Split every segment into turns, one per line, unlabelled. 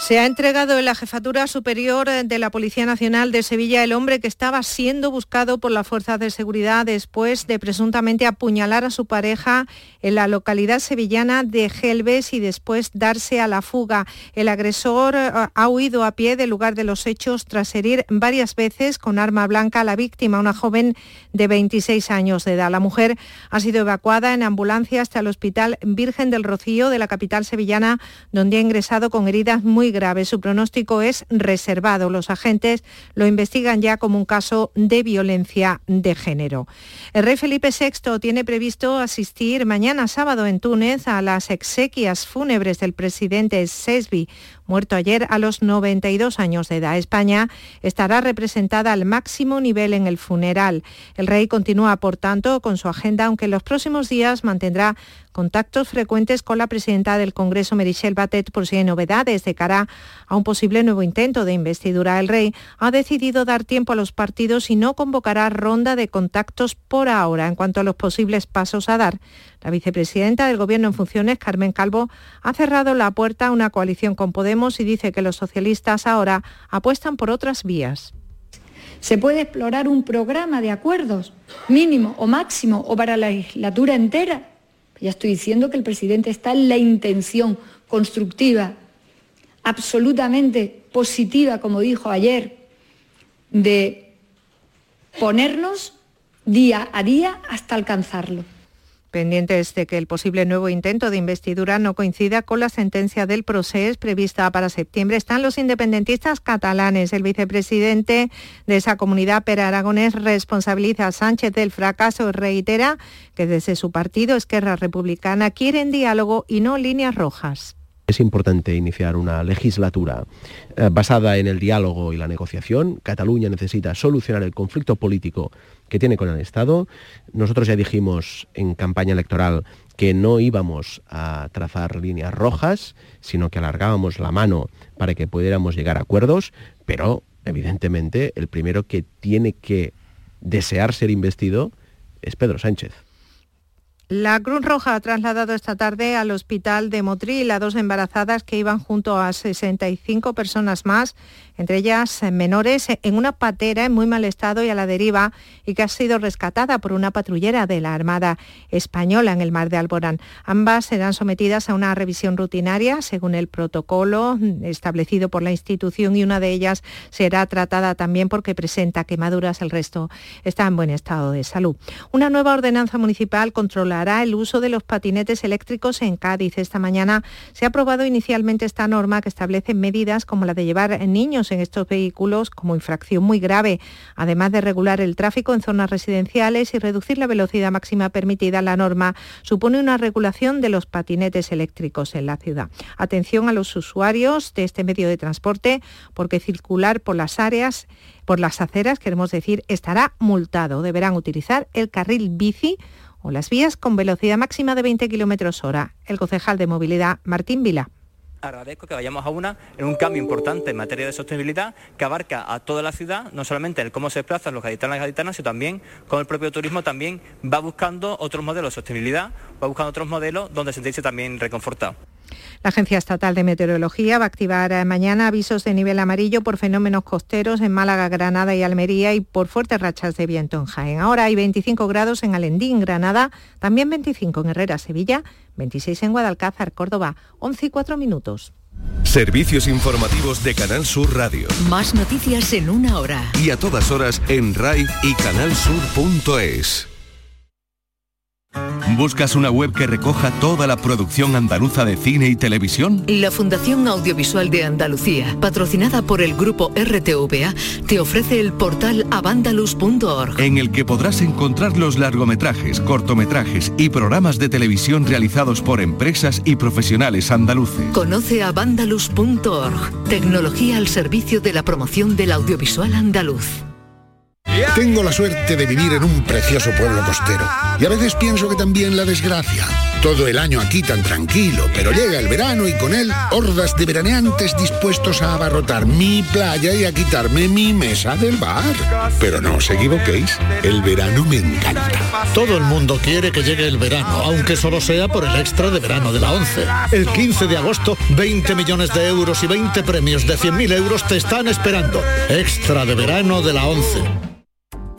Se ha entregado en la Jefatura Superior de la Policía Nacional de Sevilla el hombre que estaba siendo buscado por las fuerzas de seguridad después de presuntamente apuñalar a su pareja en la localidad sevillana de Gelbes y después darse a la fuga. El agresor eh, ha huido a pie del lugar de los hechos tras herir varias veces con arma blanca a la víctima, una joven de 26 años de edad. La mujer ha sido evacuada en ambulancia hasta el Hospital Virgen del Rocío de la capital sevillana, donde ha ingresado con heridas muy grave. Su pronóstico es reservado. Los agentes lo investigan ya como un caso de violencia de género. El rey Felipe VI tiene previsto asistir mañana sábado en Túnez a las exequias fúnebres del presidente Sesbi, muerto ayer a los 92 años de edad. España estará representada al máximo nivel en el funeral. El rey continúa, por tanto, con su agenda, aunque en los próximos días mantendrá contactos frecuentes con la presidenta del Congreso, Merichel Batet, por si hay novedades de cara a un posible nuevo intento de investidura. El rey ha decidido dar tiempo a los partidos y no convocará ronda de contactos por ahora. En cuanto a los posibles pasos a dar, la vicepresidenta del Gobierno en funciones, Carmen Calvo, ha cerrado la puerta a una coalición con Podemos y dice que los socialistas ahora apuestan por otras vías.
Se puede explorar un programa de acuerdos mínimo o máximo o para la legislatura entera ya estoy diciendo que el presidente está en la intención constructiva, absolutamente positiva, como dijo ayer, de ponernos día a día hasta alcanzarlo
pendientes de que el posible nuevo intento de investidura no coincida con la sentencia del proceso prevista para septiembre. Están los independentistas catalanes. El vicepresidente de esa comunidad, Per Aragonés, responsabiliza a Sánchez del fracaso y reitera que desde su partido, Esquerra Republicana, quieren diálogo y no líneas rojas.
Es importante iniciar una legislatura eh, basada en el diálogo y la negociación. Cataluña necesita solucionar el conflicto político que tiene con el Estado. Nosotros ya dijimos en campaña electoral que no íbamos a trazar líneas rojas, sino que alargábamos la mano para que pudiéramos llegar a acuerdos, pero evidentemente el primero que tiene que desear ser investido es Pedro Sánchez.
La Cruz Roja ha trasladado esta tarde al hospital de Motril a dos embarazadas que iban junto a 65 personas más entre ellas eh, menores, eh, en una patera en muy mal estado y a la deriva y que ha sido rescatada por una patrullera de la Armada Española en el mar de Alborán. Ambas serán sometidas a una revisión rutinaria según el protocolo establecido por la institución y una de ellas será tratada también porque presenta quemaduras, el resto está en buen estado de salud. Una nueva ordenanza municipal controlará el uso de los patinetes eléctricos en Cádiz. Esta mañana se ha aprobado inicialmente esta norma que establece medidas como la de llevar niños en estos vehículos como infracción muy grave, además de regular el tráfico en zonas residenciales y reducir la velocidad máxima permitida. La norma supone una regulación de los patinetes eléctricos en la ciudad. Atención a los usuarios de este medio de transporte porque circular por las áreas por las aceras, queremos decir, estará multado. Deberán utilizar el carril bici o las vías con velocidad máxima de 20 km hora. El concejal de movilidad, Martín Vila
agradezco que vayamos a una en un cambio importante en materia de sostenibilidad que abarca a toda la ciudad, no solamente el cómo se desplazan los gaditanos y gaditanas, sino también con el propio turismo también va buscando otros modelos de sostenibilidad, va buscando otros modelos donde sentirse también reconfortado.
La Agencia Estatal de Meteorología va a activar eh, mañana avisos de nivel amarillo por fenómenos costeros en Málaga, Granada y Almería y por fuertes rachas de viento en Jaén. Ahora hay 25 grados en Alendín, Granada, también 25 en Herrera, Sevilla, 26 en Guadalcázar, Córdoba, 11 y 4 minutos.
Servicios informativos de Canal Sur Radio.
Más noticias en una hora.
Y a todas horas en RAI y canalsur.es. ¿Buscas una web que recoja toda la producción andaluza de cine y televisión?
La Fundación Audiovisual de Andalucía, patrocinada por el grupo RTVA, te ofrece el portal avandalus.org,
en el que podrás encontrar los largometrajes, cortometrajes y programas de televisión realizados por empresas y profesionales andaluces.
Conoce avandalus.org, tecnología al servicio de la promoción del audiovisual andaluz.
Tengo la suerte de vivir en un precioso pueblo costero y a veces pienso que también la desgracia. Todo el año aquí tan tranquilo, pero llega el verano y con él hordas de veraneantes dispuestos a abarrotar mi playa y a quitarme mi mesa del bar. Pero no os equivoquéis, el verano me encanta.
Todo el mundo quiere que llegue el verano, aunque solo sea por el extra de verano de la 11. El 15 de agosto, 20 millones de euros y 20 premios de 100.000 euros te están esperando. Extra de verano de la 11.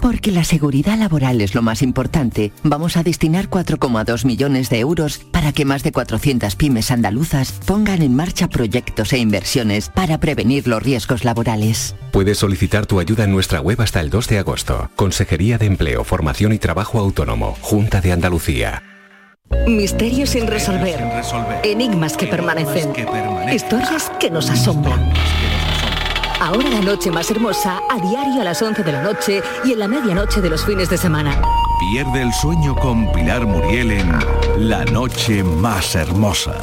Porque la seguridad laboral es lo más importante, vamos a destinar 4,2 millones de euros para que más de 400 pymes andaluzas pongan en marcha proyectos e inversiones para prevenir los riesgos laborales.
Puedes solicitar tu ayuda en nuestra web hasta el 2 de agosto. Consejería de Empleo, Formación y Trabajo Autónomo, Junta de Andalucía.
Misterios sin resolver. Enigmas que permanecen. Historias que nos asombran. Ahora la noche más hermosa, a diario a las 11 de la noche y en la medianoche de los fines de semana.
Pierde el sueño con Pilar Muriel en La noche más hermosa.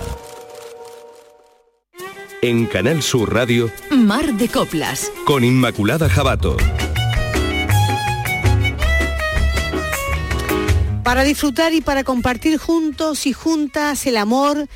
En Canal Sur Radio,
Mar de Coplas.
con Inmaculada Jabato.
Para disfrutar y para compartir juntos y juntas el amor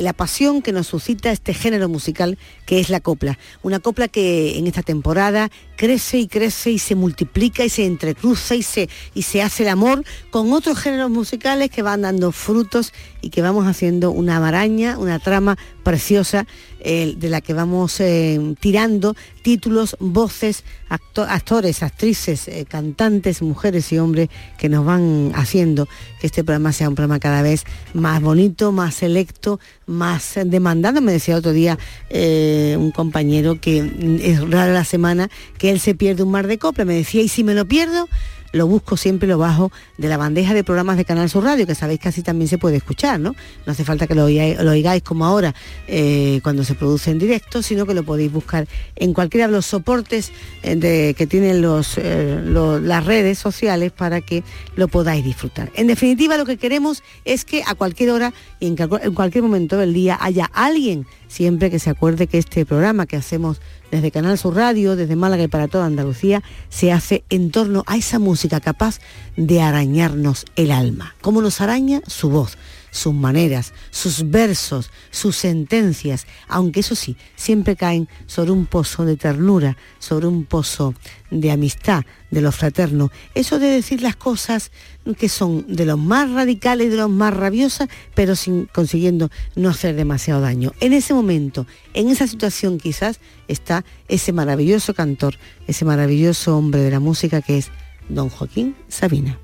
la pasión que nos suscita este género musical que es la copla. Una copla que en esta temporada crece y crece y se multiplica y se entrecruza y se, y se hace el amor con otros géneros musicales que van dando frutos y que vamos haciendo una maraña, una trama preciosa eh, de la que vamos eh, tirando títulos, voces, acto- actores, actrices, eh, cantantes, mujeres y hombres que nos van haciendo que este programa sea un programa cada vez más bonito, más selecto, más demandado. Me decía otro día eh, un compañero que es rara la semana que él se pierde un mar de copla. Me decía, ¿y si me lo pierdo? Lo busco siempre lo bajo de la bandeja de programas de Canal Sur Radio, que sabéis que así también se puede escuchar, ¿no? No hace falta que lo oigáis, como ahora eh, cuando se produce en directo, sino que lo podéis buscar en cualquiera de los soportes eh, que tienen los, eh, las redes sociales para que lo podáis disfrutar. En definitiva, lo que queremos es que a cualquier hora y en, en cualquier momento del día haya alguien siempre que se acuerde que este programa que hacemos desde Canal Sur Radio, desde Málaga y para toda Andalucía, se hace en torno a esa música capaz de arañarnos el alma. ¿Cómo nos araña? Su voz, sus maneras, sus versos, sus sentencias, aunque eso sí, siempre caen sobre un pozo de ternura, sobre un pozo de amistad, de lo fraterno. Eso de decir las cosas que son de los más radicales de los más rabiosas, pero sin consiguiendo no hacer demasiado daño. En ese momento, en esa situación quizás, está ese maravilloso cantor, ese maravilloso hombre de la música que es don Joaquín Sabina.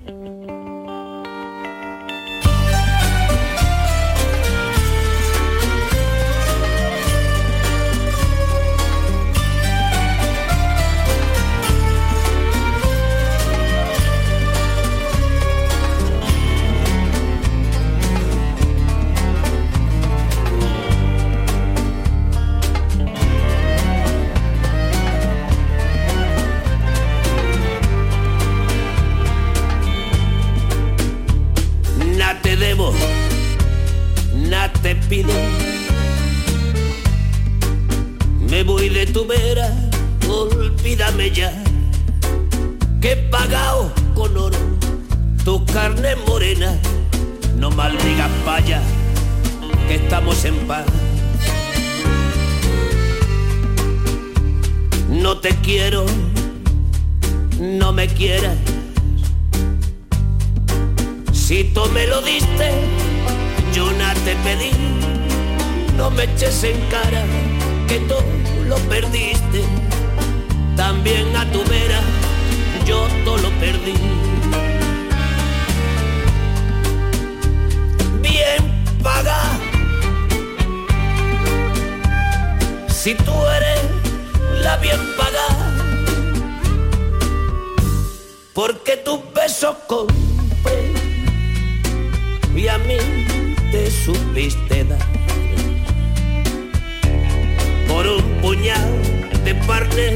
De parne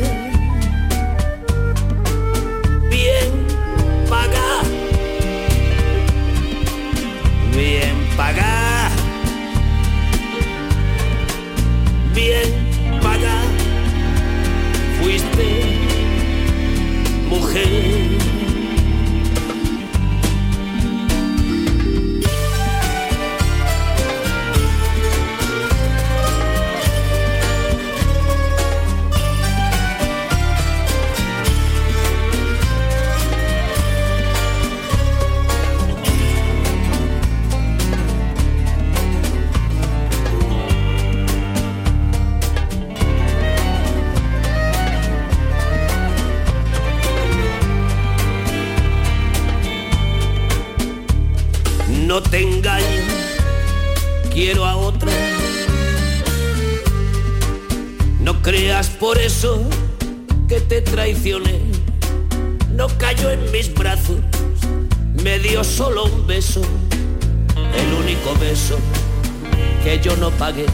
bien paga bien paga bien paga fuiste mujer yo no pagué.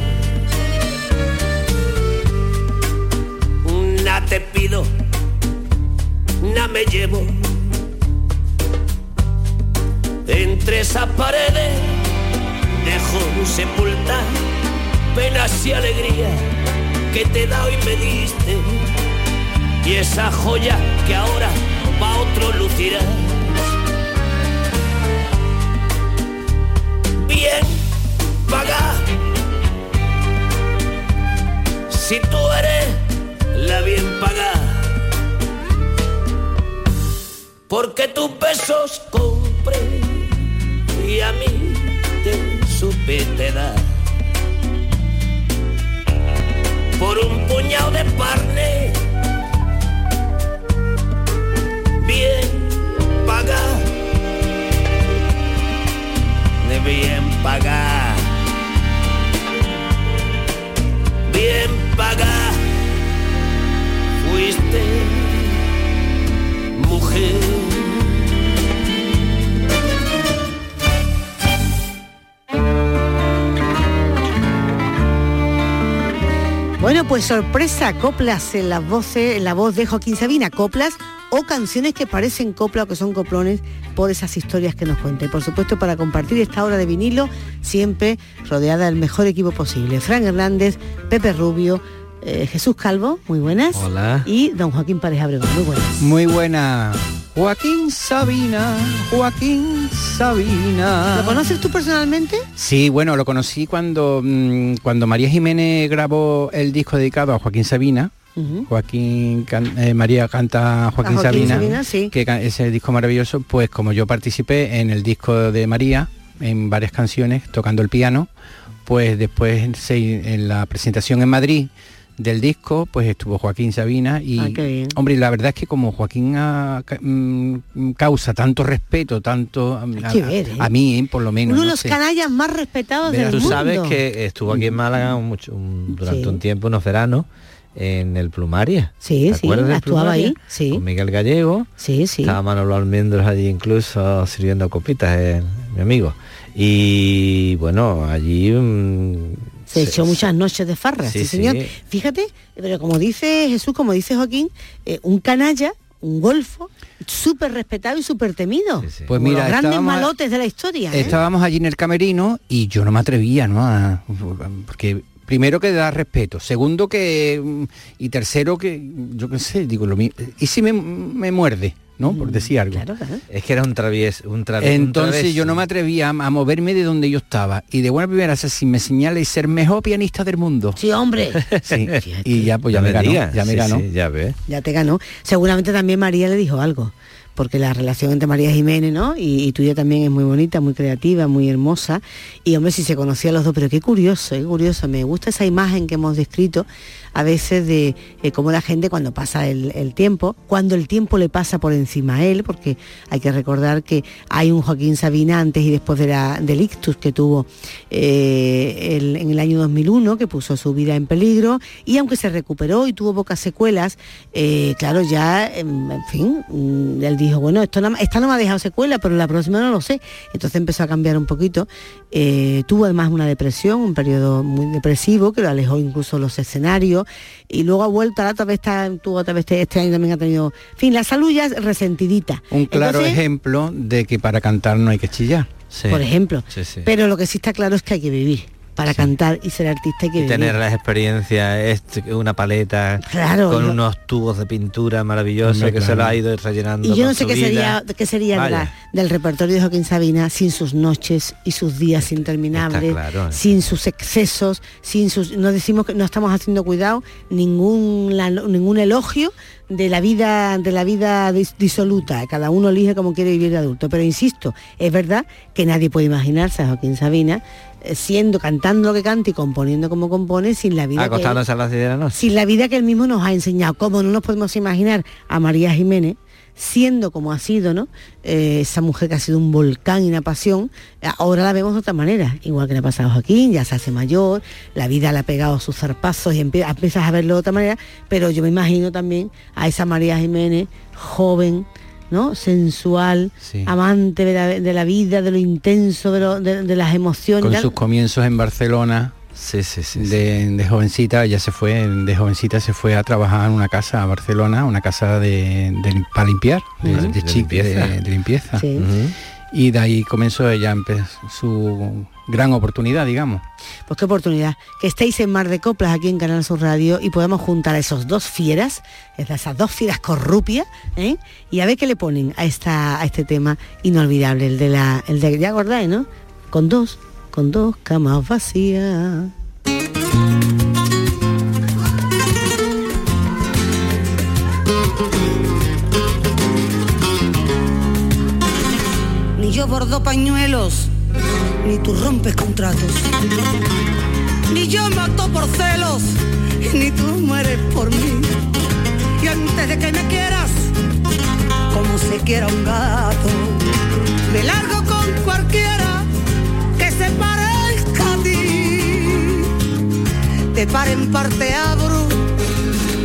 Y a mí te supe te dar. Por un puñado de parne bien paga. De bien paga. Bien paga. Fuiste mujer.
Bueno, pues sorpresa, coplas en la voz, en la voz de Joaquín Sabina, coplas o canciones que parecen copla o que son coplones por esas historias que nos cuenta. Y por supuesto para compartir esta hora de vinilo, siempre rodeada del mejor equipo posible. Fran Hernández, Pepe Rubio, eh, Jesús Calvo, muy buenas.
Hola.
Y don Joaquín Párez Abrego, muy buenas.
Muy buena. Joaquín Sabina, Joaquín Sabina.
¿Lo conoces tú personalmente?
Sí, bueno, lo conocí cuando, mm, cuando María Jiménez grabó el disco dedicado a Joaquín Sabina. Joaquín can- eh, María canta Joaquín, Sabina,
Sabina, sí.
que ese disco maravilloso, pues como yo participé en el disco de María, en varias canciones, tocando el piano, pues después en la presentación en Madrid del disco, pues estuvo Joaquín Sabina y
Ah, qué bien.
hombre, la verdad es que como Joaquín mm, causa tanto respeto, tanto a, a-
ver, ¿eh?
a mí, eh, por lo menos.
Uno de
no
los
sé.
canallas más respetados del
Tú
mundo.
sabes que estuvo aquí en Málaga mucho- un- durante
Sí.
un tiempo, unos veranos, en el Plumaria.
Sí,
¿Te
sí, actuaba
Plumaria?
ahí, sí.
Con Miguel Gallego.
Sí, sí.
Estaba Manolo Almendros allí incluso sirviendo copitas, eh, mi amigo. Y bueno, allí... mm,
Se echó muchas noches de farra, sí,
Sí,
señor.
sí.
Fíjate, pero como dice Jesús, como dice Joaquín, eh, un canalla, un golfo, súper respetado y súper temido.
Pues mira,
los grandes malotes de la historia. ¿eh?
Estábamos allí en el camerino y yo no me atrevía, ¿no? A- porque primero que da respeto, segundo que y tercero que yo qué sé, digo lo mismo. Y si me, me muerde, ¿no? Por decir algo.
Es que era un travieso, un travieso.
Entonces yo no me atrevía a, a moverme de donde yo estaba y de buena primera si me señala y ser mejor pianista del mundo.
Sí, hombre.
Sí, y ya pues ya
No
me
me
ganó, ya me
sí,
ganó.
sí, ya ves.
Ya te ganó. Seguramente también María le dijo algo, porque la relación entre María Jiménez, ¿no? Y, tuya también es muy bonita, muy creativa, muy hermosa. Y hombre, si se conocían los dos, pero qué curioso, qué curioso. Me gusta esa imagen que hemos descrito a veces de cómo la gente cuando pasa el, el tiempo, cuando el tiempo le pasa por encima a él, porque hay que recordar que hay un Joaquín Sabina antes y después de del ictus que tuvo eh, el- en el año 2001, que puso su vida en peligro, y aunque se recuperó y tuvo pocas secuelas, eh, claro, ya, em, en fin, mm, él dijo, bueno, esto no, esta no me ha dejado secuela, pero la próxima no lo sé. Entonces empezó a cambiar un poquito. Eh, tuvo además una depresión, un periodo muy depresivo, que lo alejó incluso los escenarios, y luego ha vuelto, ahora otra vez está, tuvo otra vez este, este año también ha tenido, en fin, la salud ya es resentidita.
Un claro
Entonces,
ejemplo de que para cantar no hay que chillar.
por ejemplo.
Sí, sí.
Pero lo que sí está claro es que hay que vivir. Para cantar y ser artista que
Y tener las experiencias, una paleta
Claro,
con
yo-
unos tubos de pintura maravillosos que se lo ha ido rellenando.
Y yo no sé qué
vida.
sería, qué sería de la- del repertorio de Joaquín Sabina sin sus noches y sus días interminables,
Está claro, ¿eh?
sin sus excesos, sin sus. No decimos que no estamos haciendo cuidado, ningún, la- ningún elogio de la vida, de la vida dis- disoluta. Cada uno elige como quiere vivir de adulto. Pero insisto, es verdad que nadie puede imaginarse a Joaquín Sabina eh, siendo, cantando lo que canta y componiendo como compone sin la vida. que él-
Acostándose a las 10 de la noche.
sin la vida que él mismo nos ha enseñado. Como no nos podemos imaginar a María Jiménez siendo como ha sido, ¿no? Eh, esa mujer que ha sido un volcán y una pasión, ahora la vemos de otra manera, igual que le ha pasado a Joaquín, ya se hace mayor, la vida le ha pegado sus zarpazos y empiezas a verlo de otra manera, pero yo me imagino también a esa María Jiménez, joven, ¿no? sensual, amante de la, vida, de lo intenso, de, las emociones.
Con sus comienzos en Barcelona.
Sí, sí, sí,
de, jovencita, ella se fue, de jovencita se fue a trabajar en una casa a Barcelona, una casa de, para limpiar, de, de, limpieza. Y de ahí comenzó ella su gran oportunidad, digamos.
Pues qué oportunidad. Que estéis en Mar de Coplas aquí en Canal Sur Radio y podemos juntar a esos dos fieras, esas dos fieras corrupias, ¿eh? y a ver qué le ponen a, esta, a este tema inolvidable, el de la, el de, ya acordáis, ¿no? Con dos, con dos camas vacías.
Ni yo bordo pañuelos ni tú rompes contratos. Ni yo mato por celos, ni tú mueres por mí. Y antes de que me quieras, como se quiera un gato, me largo con cualquiera Te pare en parte abro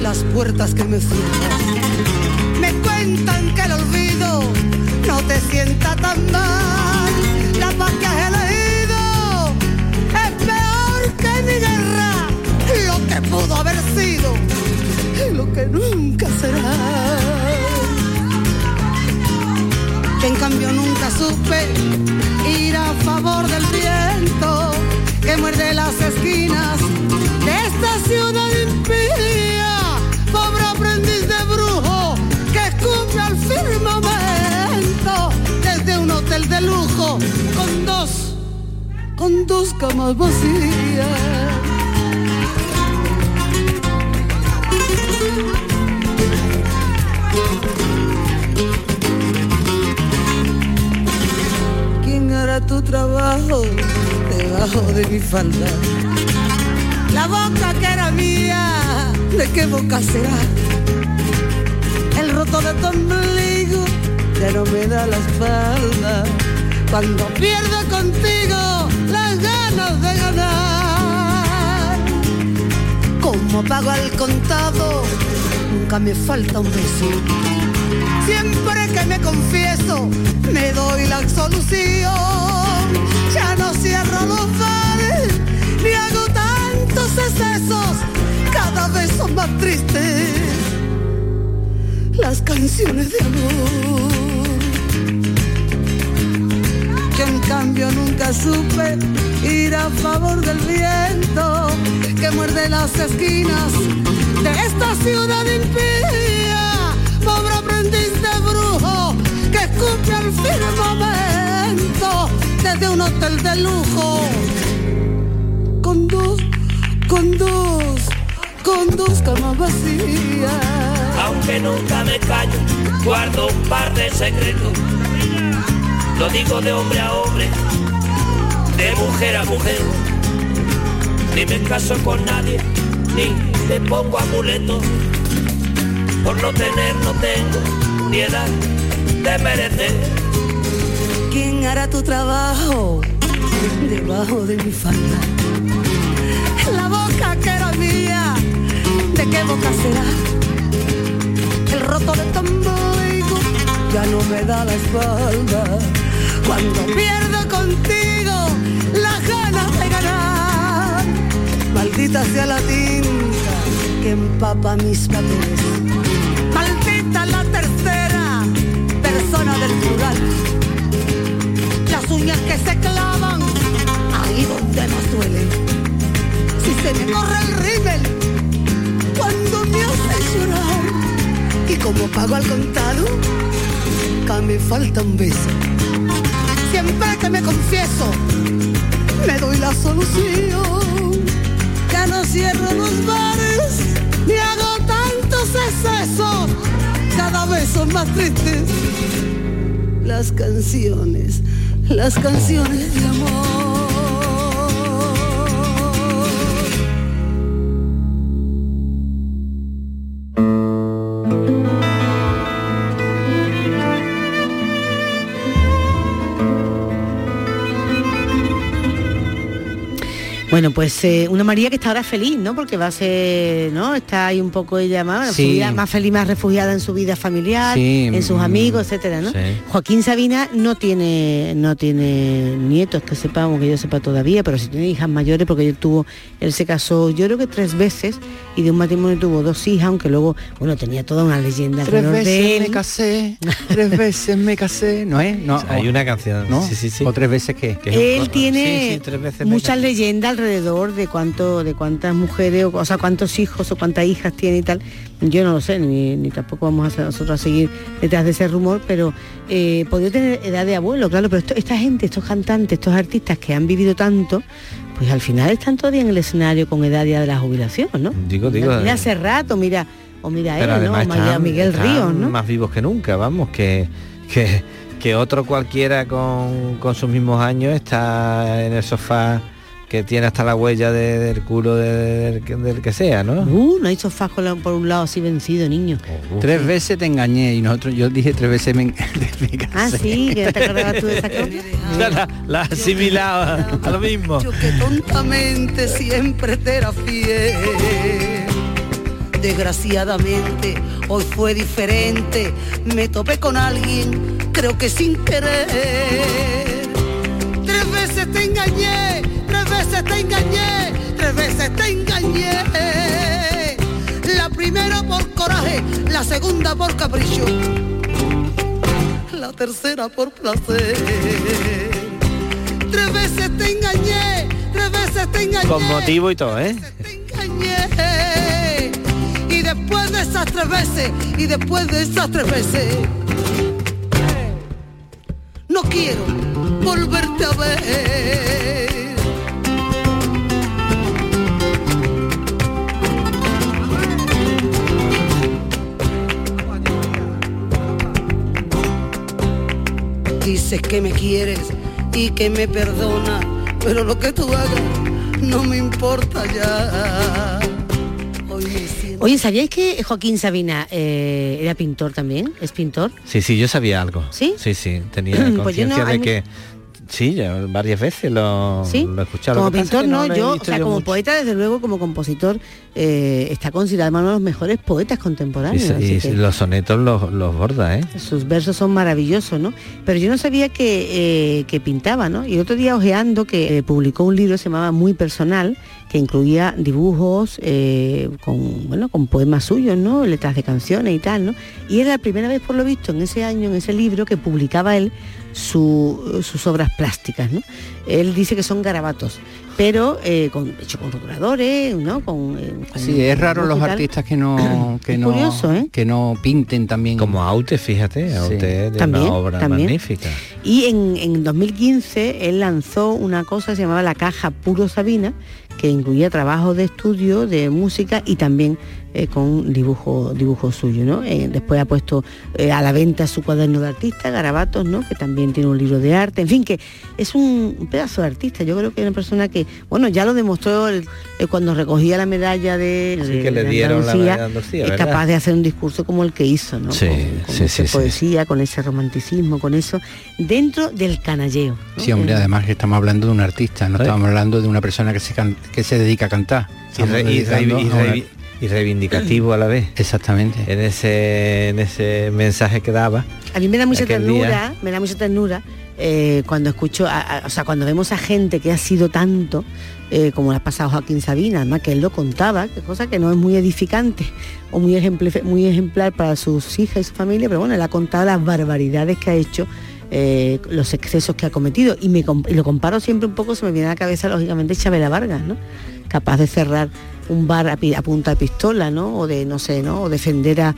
las puertas que me cierras. Me cuentan que el olvido no te sienta tan mal. La paz que has mi guerra lo que pudo haber sido y lo que nunca será. Que en cambio nunca supe ir a favor del viento que muerde las esquinas de esta ciudad impía, pobre aprendiz de brujo que escupe al firmamento desde un hotel de lujo con dos con dos camas vacías. ¿Quién hará tu trabajo debajo de mi falda? La boca que era mía, ¿de qué boca será? El roto de tu ombligo ya no me da la espalda. Cuando pierdo contigo de ganar. Como pago al contado, nunca me falta un beso. Siempre que me confieso, me doy la solución. Ya no cierro los excesos. Cada vez son más tristes las canciones de amor. Yo en cambio nunca supe ir a favor del viento que muerde las esquinas de esta ciudad impía, pobre aprendiz de brujo que escupe al firmamento desde un hotel de lujo con dos, con dos, con dos camas vacías.
Aunque nunca me callo, guardo un par de secretos, lo digo de hombre a hombre de mujer a mujer. Ni me caso con nadie, ni le pongo amuletos. Por no tener, no tengo ni edad de merecer.
¿Quién hará tu trabajo debajo de mi falda? La boca que era mía, ¿de qué boca será? El roto de tu ya no me da la espalda. Cuando pierdo contigo, Maldita sea la tinta que empapa mis papeles. Maldita la tercera persona del plural. Las uñas que se clavan ahí donde nos duele. Si se me corre el rímel cuando me hace llorar. Y como pago al contado, acá me falta un beso. Siempre que me confieso, me doy la solución. Ya no cierro los bares, ni hago tantos excesos. Cada vez son más tristes las canciones, las canciones de amor.
Bueno, pues eh, una María que está ahora feliz, ¿no? Porque va a ser, ¿no? Está ahí un poco ella más,
Sí.
vida más feliz, más refugiada en su vida familiar,
Sí,
en sus amigos, etcétera, ¿no?
sí.
Joaquín Sabina no tiene, no tiene nietos que sepamos, que yo sepa todavía, pero sí tiene hijas mayores porque él tuvo, él se casó, yo creo que tres veces y de un matrimonio tuvo dos hijas, aunque luego, bueno, tenía toda una leyenda
Tres
alrededor de
veces
él.
me casé, tres veces me casé, ¿no es? No,
Hay una canción,
¿no?
sí, sí, sí.
O tres veces qué.
Él tiene
Sí, sí, tres veces me
muchas leyendas alrededor de cuánto, de cuántas mujeres, o, o sea, cuántos hijos o cuántas hijas tiene y tal. Yo no lo sé, ni, ni tampoco vamos a hacer nosotros a seguir detrás de ese rumor, pero eh, podría tener edad de abuelo, claro, pero esto- esta gente, estos cantantes, estos artistas que han vivido tanto, pues al final están todavía en el escenario con edad ya de la jubilación, ¿no?
Digo, digo.
Mira hace rato, mira, o mira
Pero
él, ¿no? O
están-
Miguel Ríos, ¿no?
más vivos que nunca, vamos, que, que, que otro cualquiera con, con sus mismos años está en el sofá que tiene hasta la huella de- del culo de- del, que- del que sea, ¿no?
Uh, no hay sofás con la- por un lado así vencido, niño.
Tres veces te engañé y nosotros, yo dije tres veces me, me
Ah,
casé.
sí, que te acordabas tú de esa cosa.
la, asimilado a lo mismo.
Yo que tontamente siempre te era fiel. Desgraciadamente, hoy fue diferente. Me topé con alguien, creo que sin querer. Tres veces te engañé, veces te engañé, tres veces te engañé. La primera por coraje, la segunda por capricho, la tercera por placer. Tres veces te engañé, tres veces te engañé.
Con motivo y todo, ¿eh?
engañé. Y después de esas tres veces, y después de esas tres veces, no quiero volverte a ver. Dices que me quieres y que me perdona, pero lo que tú hagas no me importa ya. Hoy me siento
Oye, ¿sabíais que Joaquín Sabina eh, era pintor también? ¿Es pintor?
Sí, sí, yo sabía algo.
¿Sí?
Sí, sí, tenía
Pues
conciencia
no,
de que... Sí, yo varias veces lo,
¿Sí?
lo he escuchado.
Como
que
pintor
que
no, yo, o sea,
yo
como
mucho.
poeta, desde luego, como compositor, eh, está considerado uno de los mejores poetas contemporáneos.
y
que
los sonetos los, los borda, ¿eh?
sus versos son maravillosos, ¿no? Pero yo no sabía que, eh, que pintaba, ¿no? Y el otro día ojeando que eh, publicó un libro, se llamaba Muy Personal, que incluía dibujos eh, con, bueno, con poemas suyos, ¿no? Letras de canciones y tal, ¿no? Y era la primera vez, por lo visto, en ese año, en ese libro, que publicaba él su- sus obras plásticas, ¿no? Él dice que son garabatos, pero eh, con, hecho con rotuladores, ¿no? Con, eh, con
Sí, es raro los artistas que no que no
curioso, ¿eh?
que no pinten también.
Como Aute, fíjate, Aute de
También,
una obra
también.
magnífica.
Y en, en 2015 él lanzó una cosa que se llamaba la caja Puro Sabina, que incluía trabajos de estudio de música y también eh, con dibujo, dibujo suyo. ¿no? Eh, después ha puesto eh, a la venta su cuaderno de artista, Garabatos, ¿no? que también tiene un libro de arte. En fin, que es un, pedazo de artista. Yo creo que es una persona que, bueno, ya lo demostró el- eh, cuando recogía la medalla de,
que le
de
dieron la
Andalucía,
medalla de Andalucía,
es
¿verdad?
capaz de hacer un discurso como el que hizo, ¿no?
Sí,
con, con
sí,
esa
sí, sí.
poesía, con ese romanticismo, con eso, dentro del canalleo. ¿no?
Sí, hombre,
Eh,
además que estamos hablando de un artista, no estamos hablando de una persona que se can- que se dedica a cantar.
Y, re- y re- y re- y reivindicativo a la vez.
Exactamente.
En ese, en ese mensaje que daba.
A mí me da mucha ternura,
día.
me da mucha ternura eh, cuando escucho, a- a- o sea, cuando vemos a gente que ha sido tanto, eh, como le ha pasado Joaquín Sabina, además que él lo contaba, que cosa que no es muy edificante o muy, ejempli- muy ejemplar para sus hijas y su familia, pero bueno, él ha contado las barbaridades que ha hecho. eh, los excesos que ha cometido y, me, y lo comparo siempre un poco, se me viene a la cabeza lógicamente Chabela Vargas, ¿no? capaz de cerrar un bar a, punta de pistola, ¿no? O de, no sé, ¿no? O defender a-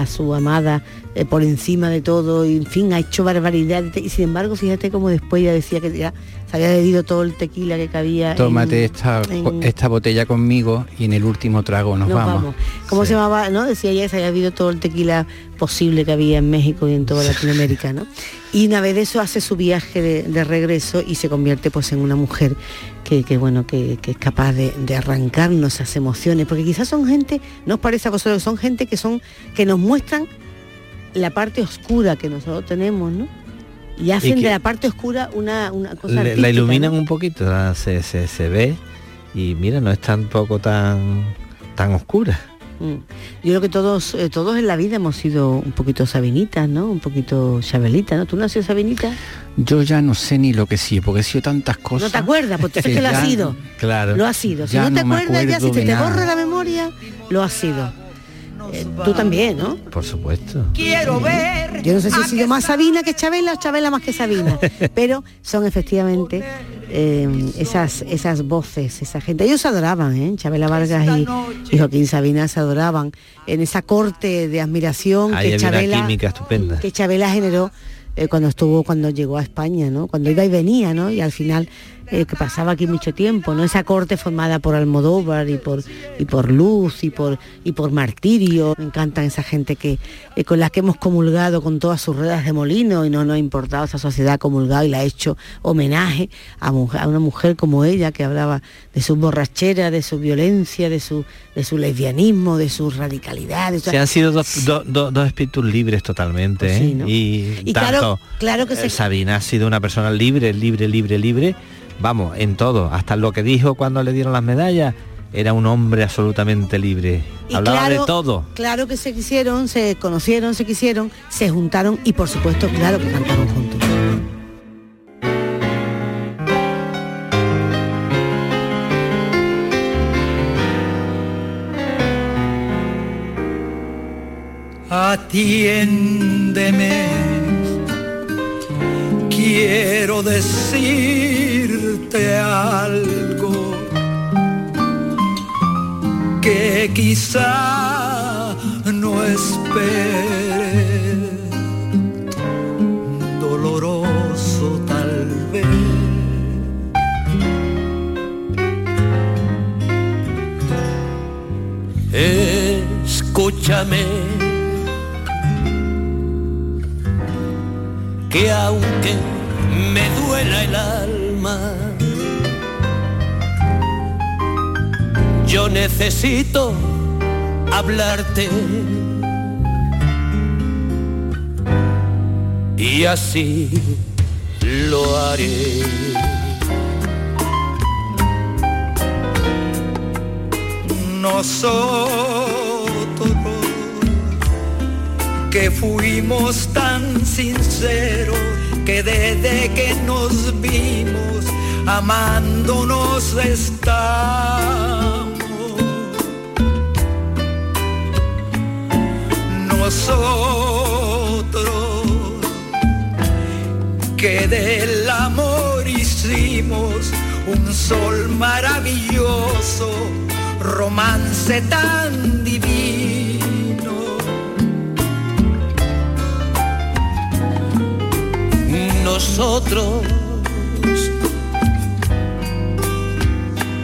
a su amada eh, por encima de todo, y en fin, ha hecho barbaridades. Y sin embargo, fíjate cómo después ya decía que ya se había bebido todo el tequila que cabía. en-
Tómate esta,
en-
esta botella conmigo y en el último trago nos,
nos
vamos.
vamos. ¿Cómo se llamaba? ¿no? Decía ella que se había bebido todo el tequila posible que había en México y en toda Latinoamérica, ¿no? Y una vez de eso hace su viaje de, de regreso y se convierte pues en una mujer que, que, bueno, que, que es capaz de, de arrancarnos esas emociones, porque quizás son gente, ¿no os parece a vosotros son gente que son, que nos muestran la parte oscura que nosotros tenemos, ¿no? y hacen de la parte oscura una, una cosa
Le- la iluminan
¿no?
un poquito, la- se, se, se ve y mira, no es tampoco tan tan oscura.
Mm. Yo creo que todos, eh, todos en la vida hemos sido un poquito sabinitas, ¿no? Un poquito chabelitas, ¿no? ¿Tú no has sido sabinita?
Yo ya no sé ni lo que sí, porque he sido tantas cosas.
No te acuerdas, pues entonces que lo has
ya-
sido.
Claro.
Lo has sido. Si
Ya
no te
no me
acuerdas ya, si te
nada.
borra la memoria, lo has sido. Eh, tú también, ¿no?
Por supuesto.
Quiero ver.
Yo no sé si he sido más Sabina que Chabela o Chabela más que Sabina, pero son efectivamente eh, esas, esas voces, esa gente. Ellos se adoraban, ¿eh? Chabela Vargas y, y Joaquín Sabina se adoraban en esa corte de admiración
Ahí
que Chabela,
química estupenda.
que Chabela generó eh, cuando estuvo, cuando llegó a España, ¿no? Cuando iba y venía, ¿no? Y al final eh, que pasaba aquí mucho tiempo, ¿no? Esa corte formada por Almodóvar y por y por Luz y por y por Martirio. Me encantan esa gente que eh, con la que hemos comulgado con todas sus ruedas de molino y no nos ha importado esa sociedad ha comulgado y le ha hecho homenaje a, mujer- a una mujer como ella que hablaba de su borrachera, de su violencia, de su de su lesbianismo, de su radicalidad. de su-
Se han sido dos, do- do- dos espíritus libres totalmente.
Pues sí,
¿eh?
¿no?
Y,
Y
tanto,
claro, claro que se-
Sabina ha sido una persona libre, libre, libre, libre. Vamos, en todo. Hasta lo que dijo cuando le dieron las medallas. Era un hombre absolutamente libre.
Y
Hablaba
claro-
de todo.
Claro que se quisieron, se conocieron, se quisieron, se juntaron y por supuesto, claro que cantaron juntos.
Atiéndeme, quiero decirte algo que quizá no espere, doloroso tal vez. Escúchame que aunque me duela el alma, yo necesito hablarte. Y así lo haré. Nosotros que fuimos tan sinceros que desde que nos vimos amándonos estamos. Un sol maravilloso, romance tan divino. Nosotros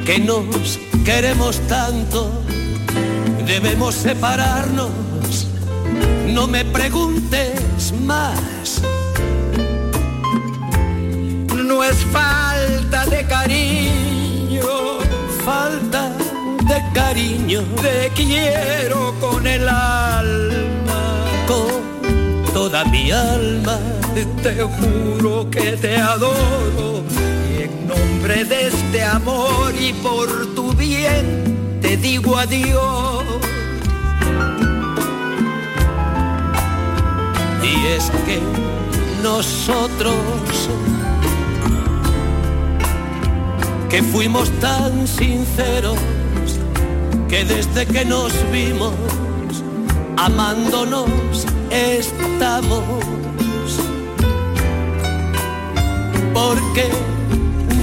que nos queremos tanto, debemos separarnos. No me preguntes más. No es falta de cariño, falta de cariño. Te quiero con el alma, con toda mi alma. Te juro que te adoro. Y en nombre de este amor y por tu bien, te digo adiós. Y es que nosotros que fuimos tan sinceros que desde que nos vimos amándonos estamos. Porque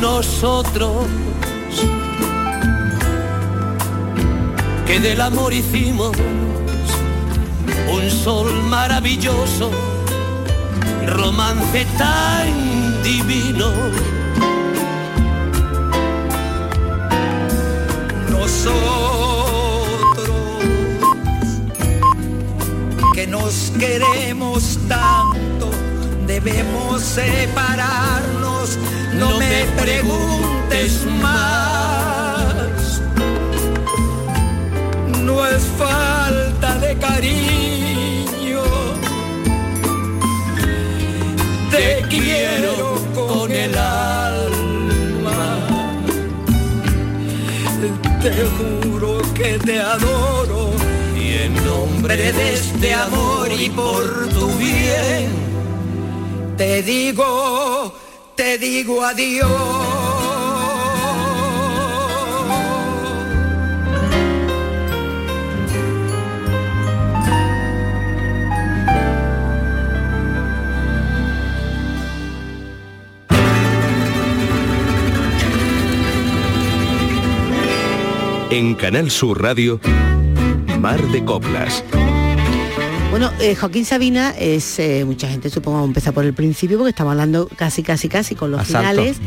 nosotros que del amor hicimos un sol maravilloso, romance tan divino. Nosotros que nos queremos tanto, debemos separarnos. No, me preguntes más. No es falta de cariño. Te quiero
juro que te adoro y en nombre de este amor y por tu bien te digo, te digo adiós.
En Canal Sur Radio, Mar de Coplas.
Bueno, eh, Joaquín Sabina es, eh, mucha gente supongo vamos a empezar por el principio porque estamos hablando casi, casi, casi con los
Asalto,
finales,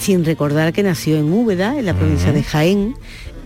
sin recordar que nació en Úbeda, en la provincia de Jaén.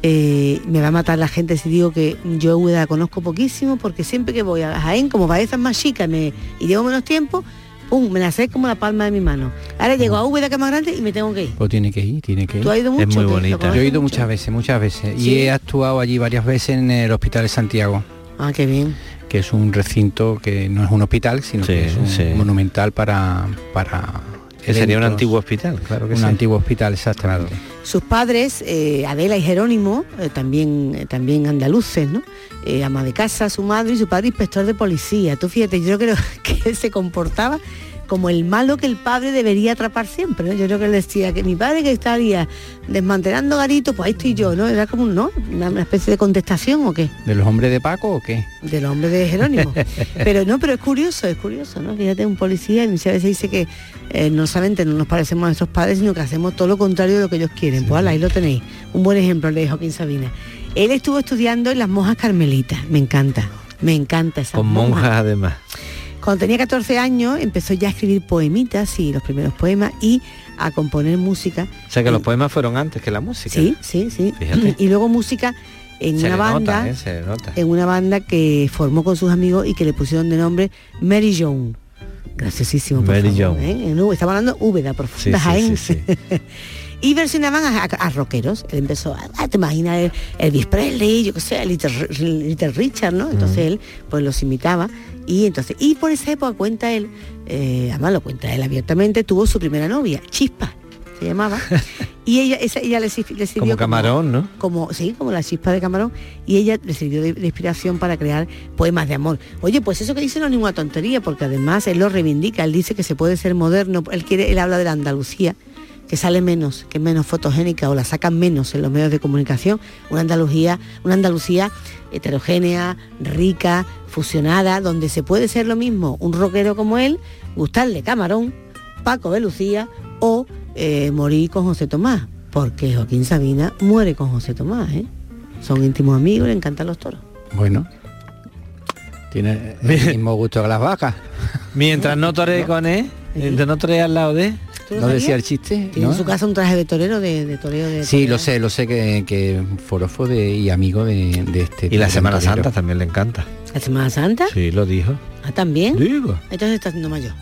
Eh, me va a matar la gente si digo que yo Úbeda la conozco poquísimo porque siempre que voy a Jaén, como Baeza es más chica me, y llevo menos tiempo, pum, me la sé como la palma de mi mano. Ahora llego a Úbeda que es más grande y me tengo que ir.
Pues tiene que ir, tiene que ir.
¿Tú has ido mucho? ¿Te- lo
Yo
conoces
he ido muchas veces, muchas veces.
Sí.
Y he actuado allí varias veces en el Hospital de Santiago.
Ah, qué bien.
Que es un recinto que no es un hospital, sino que es un
sí.
monumental para... para
Que sería un
eventos.
antiguo hospital, claro que
un
sí.
antiguo hospital, exactamente.
Sus padres, eh, Adela y Jerónimo, eh, también, eh, también andaluces, ¿no? Eh, ama de casa, su madre y su padre inspector de policía. Tú fíjate, yo creo que él se comportaba como el malo que el padre debería atrapar siempre, ¿no? Yo creo que él decía que mi padre que estaría desmantelando garitos, pues ahí estoy yo, ¿no? Era como ¿no? Una, especie de contestación o qué,
¿De los hombres de Paco o qué?
del hombre de Jerónimo. pero no, pero es curioso, es curioso, ¿no? Fíjate, un policía y muchas veces dice que eh, no solamente no nos parecemos a nuestros padres, sino que hacemos todo lo contrario de lo que ellos quieren. Pues ala, ahí lo tenéis. Un buen ejemplo el de Joaquín Sabina. Él estuvo estudiando en las monjas carmelitas. Me encanta, me encanta esa
Con monjas además.
Cuando tenía 14 años empezó ya a escribir poemitas y los primeros poemas y a componer música.
O sea que los poemas fueron antes que la música.
Sí, sí, sí.
Fíjate.
Y luego música en
Se
una
nota,
banda,
¿eh? Se nota.
en una banda que formó con sus amigos y que le pusieron de nombre Mary Joan. Graciosísimo, por
Mary
favor,
Joan.
¿eh? En estamos hablando Úbeda,
Sí,
profunda
sí,
Jaén.
sí,
y versionaban a, a- a rockeros. Él empezó, a, ah, te imaginas el Elvis Presley, yo qué sé, Little, Little Richard, ¿no? Entonces él pues los imitaba y entonces, y por esa época cuenta él, eh, además lo cuenta él abiertamente, tuvo su primera novia, Chispa, se llamaba, y ella, esa, ella le, sir- le sirvió
Como camarón, ¿no?
como sí, como la chispa de camarón, y ella le sirvió de, de inspiración para crear poemas de amor. Oye, pues eso que dice no es ninguna tontería, porque además él lo reivindica, él dice que se puede ser moderno, él quiere, él habla de la Andalucía, que sale menos, que es menos fotogénica o la sacan menos en los medios de comunicación, una Andalucía, una Andalucía heterogénea, rica, fusionada, donde se puede ser lo mismo un rockero como él, gustarle camarón, Paco de Lucía o eh, morir con José Tomás, porque Joaquín Sabina muere con José Tomás, ¿eh? Son íntimos amigos, le encantan los toros.
Bueno. Tiene el mismo gusto que las vacas.
Mientras no toree con él, mientras no toree al lado de
¿Tú lo
¿No decía el chiste?
Tiene
¿no?
en su casa un traje de torero, de, de toreo de
Sí,
torero.
lo sé, lo sé que, que forofo de, y amigo de, de este.
Y la Semana
torero.
Santa también le encanta.
¿La Semana Santa?
Sí, lo dijo.
Ah, ¿también?
Digo.
Entonces está haciendo mayor.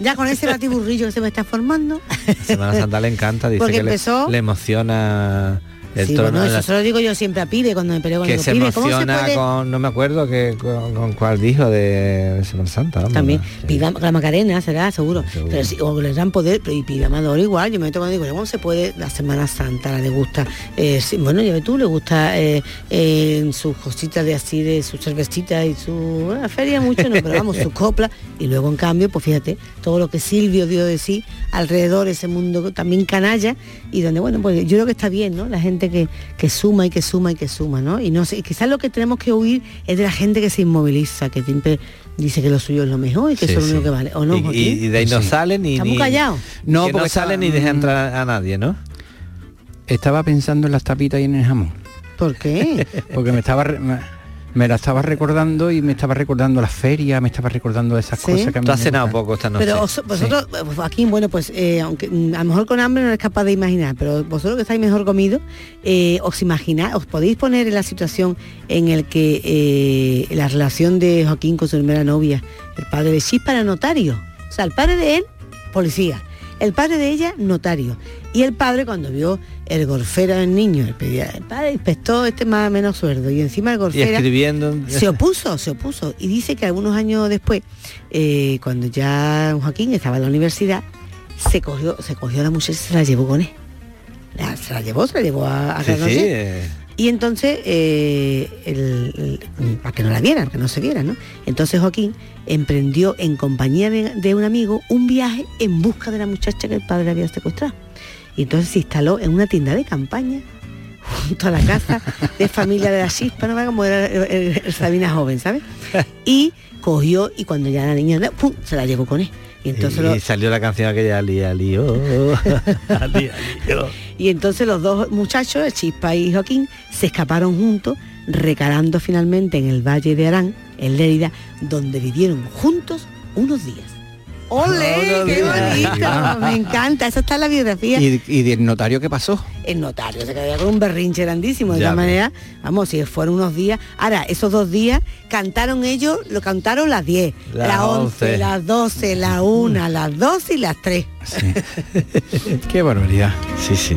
Ya con ese batiburrillo que se me está formando.
La Semana Santa le encanta, dice
Porque
que le, emociona el
sí,
trono.
bueno, eso
la-
se lo digo yo siempre a Pide cuando me peleo con
que
él.
se
Pide, ¿cómo se puede?
con, no me acuerdo que, con, con cuál dijo de Semana Santa. vamos,
También. Pida, la Macarena será, seguro. Pero sí, o le dan poder, y Pida Amador igual. Yo me meto cuando digo, ¿cómo se puede la Semana Santa? Le gusta, eh, sí, bueno, ya ves tú, le gusta eh, eh, sus cositas de así, de sus cervecitas y su bueno, la feria mucho, no, pero vamos, sus coplas. Y luego, en cambio, pues fíjate, todo lo que Silvio dio de sí alrededor, ese mundo también canalla, y donde, bueno, pues yo creo que está bien, ¿no? La gente que, que suma y que suma y que suma, ¿no? Y no sé, quizás lo que tenemos que huir es de la gente que se inmoviliza, que siempre dice que lo suyo es lo mejor y que
Sí,
eso es lo único
sí.
que vale. ¿O no,
y, de ahí no
Sí.
sale ni...
Estamos callados.
No,
que no
porque
sale
está-
ni deja entrar a nadie, ¿no?
Estaba pensando en las tapitas y en el jamón.
¿Por qué?
Porque me estaba re- me, la estaba recordando y me estaba recordando las ferias, me estaba recordando esas
Sí.
cosas que
Tú has
me
cenado poco esta noche.
Pero os- vosotros, eh, Joaquín, bueno, pues eh, aunque mm, a lo mejor con hambre no eres capaz de imaginar, pero vosotros que estáis mejor comidos, eh, os imagináis, os podéis poner en la situación en el que eh, la relación de Joaquín con su primera novia, el padre de Chispa era notario. O sea, el padre de él, policía. El padre de ella, notario. Y el padre, cuando vio el gorfero del niño, el, pedía- el padre inspectó este más o menos sueldo. Y encima el
escribiendo...
se opuso, se opuso. Y dice que algunos años después, eh, cuando ya Joaquín estaba en la universidad, se cogió, se cogió a la muchacha y se la llevó con él. La- se la llevó, se la llevó a, a
Sí, eh,
Y entonces, eh, el- el- para que no la vieran, que no se vieran, ¿no? Entonces Joaquín emprendió en compañía de, de un amigo un viaje en busca de la muchacha que el padre había secuestrado. Y entonces se instaló en una tienda de campaña junto a la casa de familia de la chispa, ¿no? como era el, el- el Sabina joven, ¿sabes? Y cogió y cuando ya la niña ¡pum! se la llevó con él. Y entonces
y,
lo-
y salió la canción aquella Lía. Lía, lío.
Y entonces los dos muchachos, el Chispa y Joaquín, se escaparon juntos, recalando finalmente en el Valle de Arán, en Lérida, donde vivieron juntos unos días. ¡Ole! ¡Qué bonito! Me encanta, esa está en la biografía.
¿Y, y del notario qué pasó?
El notario se quedó con un berrinche grandísimo. De todas
ves.
maneras, vamos, si fueron unos días. Ahora, esos dos días cantaron ellos, lo cantaron las 10,
Las
las 11,
11.
las 12, las 1, las 12 y las 3.
Qué barbaridad.
Sí, sí.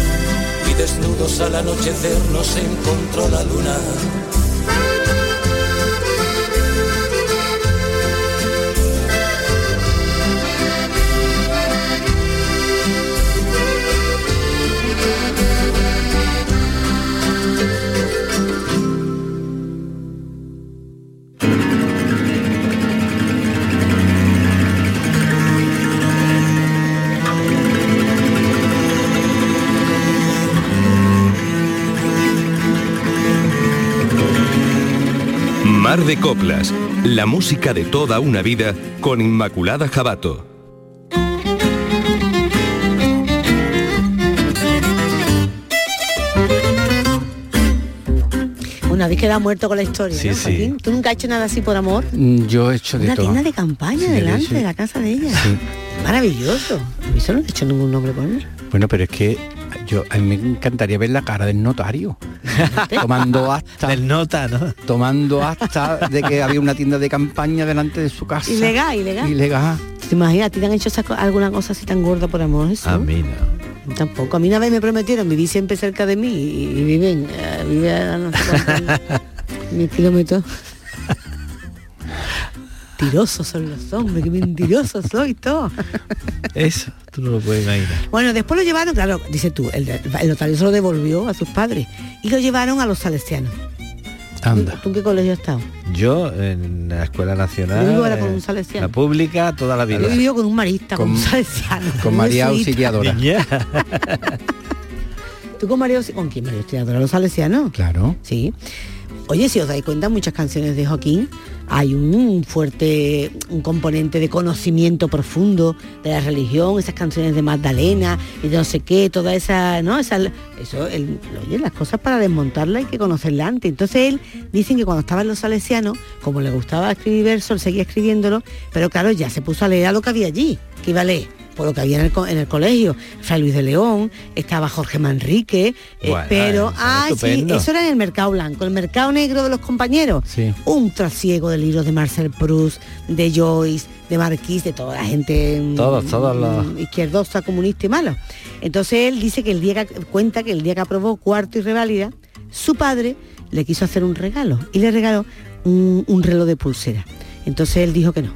desnudos al anochecer nos encontró la luna.
Mar de Coplas, la música de toda una vida con Inmaculada Jabato.
Una vez queda muerto con la historia,
Sí,
¿no,
sí.
¿Tú nunca has hecho nada así por amor?
Mm, Yo he hecho de
Una
todo.
tienda de campaña
Sí,
delante de la casa de ella.
Sí.
Maravilloso. A mí eso no he hecho ningún nombre por él.
Bueno, pero es que yo a mí me encantaría ver la cara del notario. tomando acta. Del
nota, ¿no?
Tomando acta de que había una tienda de campaña delante de su casa.
Ilegal, ilegal.
Ilegal.
¿Te imaginas? ¿A ti te han hecho esa alguna cosa así tan gorda por amor? Eso?
A mí no.
Tampoco. A mí una vez me prometieron vivir siempre cerca de mí y, viven, eh, vive a no sé cuántos kilómetros. Mentirosos son los hombres, qué mentirosos soy todo.
Eso, tú no lo puedes imaginar.
Bueno, después lo llevaron, claro, dice tú, el, el notario se lo devolvió a sus padres y lo llevaron a los salesianos.
Anda.
¿Tú en qué colegio has estado?
Yo en la Escuela Nacional,
Yo vivo ahora con
eh,
un salesiano.
la pública, toda la vida.
Yo vivido con un marista, con,
Con-
un salesiano.
Con María. Auxiliadora.
¿Tú con María Auxi- ¿Con quién María Auxiliadora? ¿Los salesianos?
Claro.
Sí. Oye, si os dais cuenta, muchas canciones de Joaquín hay un fuerte un componente de conocimiento profundo de la religión, esas canciones de Magdalena y de no sé qué, toda esa, ¿no? Esa, eso, él, oye, las cosas para desmontarlas hay que conocerla antes. Entonces él, dicen que cuando estaba en los salesianos, como le gustaba escribir versos, seguía escribiéndolo, pero claro, ya se puso a leer a lo que había allí, que iba a leer por lo que había en el, co- en el colegio, Fray Luis de León, estaba Jorge Manrique, eh, pero,
eso es
ah, sí, eso era en el mercado blanco, el mercado negro de los compañeros.
Sí.
Un trasiego de libros de Marcel Proust, de Joyce, de Marquis, de toda la gente mm,
Todos, todos los-
mm, izquierdosa, comunista y mala. Entonces él dice que el día que cuenta que el día que aprobó cuarto y reválida, su padre le quiso hacer un regalo y le regaló un, un reloj de pulsera. Entonces él dijo que no,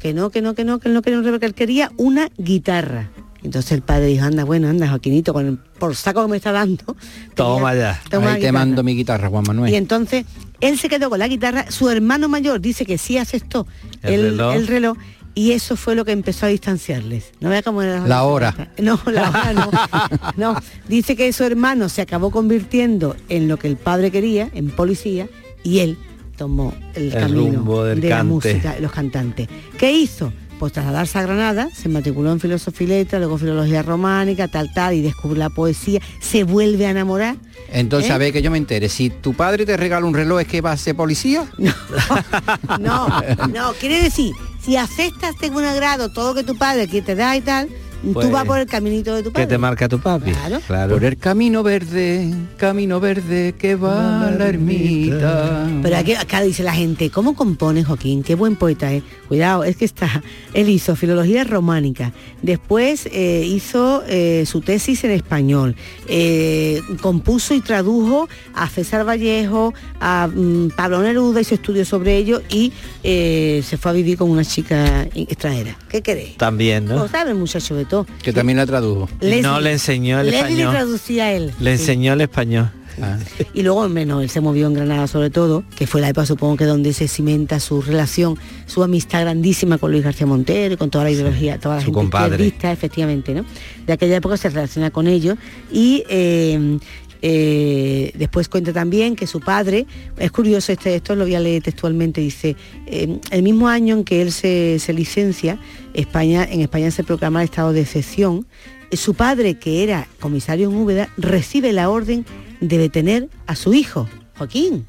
que no, que no, que no, que él no quería un reloj, que él quería una guitarra. Entonces el padre dijo, anda, bueno, anda, Joaquinito, con el por saco que me está dando.
Toma ya.
Toma
Ahí te mando mi guitarra, Juan Manuel.
Y entonces él se quedó con la guitarra, su hermano mayor dice que sí aceptó
El
el,
reloj.
el reloj y eso fue lo que empezó a distanciarles. No vea cómo era
La hora.
No, la hora no. No, dice que su hermano se acabó convirtiendo en lo que el padre quería, en policía, y él tomó el,
El
camino
del
de la música, los cantantes. ¿Qué hizo? Pues trasladarse a Granada, se matriculó en filosofía y letra, luego filología románica, tal, tal, y descubre la poesía, se vuelve a enamorar.
Entonces,
¿Eh?
a ver que yo me entere, si tu padre te regala un reloj, ¿es que va a ser policía?
No, no, quiere decir, si aceptas de buen grado todo lo que tu padre que te da y tal,
Pues,
tú vas por el caminito de tu padre.
¿Qué te marca tu papi?
Claro.
Por el camino verde, camino verde que va a la ermita.
Pero aquí acá dice la gente, ¿cómo compone Joaquín? Qué buen poeta es. Cuidado, es que está. Él hizo filología románica, después eh, hizo eh, su tesis en español, eh, compuso y tradujo a César Vallejo, a mm, Pablo Neruda, hizo estudios sobre ello y eh, se fue a vivir con una chica extranjera. ¿Qué queréis?
También, ¿no?
Lo sabe el muchacho de
Que también la tradujo.
Leslie-
no le enseñó el
Leslie le
español.
traducía él.
Le
Sí.
enseñó el español.
Y luego, menos, él se movió en Granada sobre todo, que fue la época supongo que donde se cimenta su relación, su amistad grandísima con Luis García Montero y con toda la ideología, toda la
su
gente
compadre.
izquierdista, efectivamente, ¿no? De aquella época se relaciona con ellos y eh, Eh, después cuenta también que su padre, es curioso este, esto lo voy a leer textualmente, dice, eh, el mismo año en que él se, se licencia, España, en España se proclama el estado de excepción, eh, su padre, que era comisario en Úbeda, recibe la orden de detener a su hijo, Joaquín,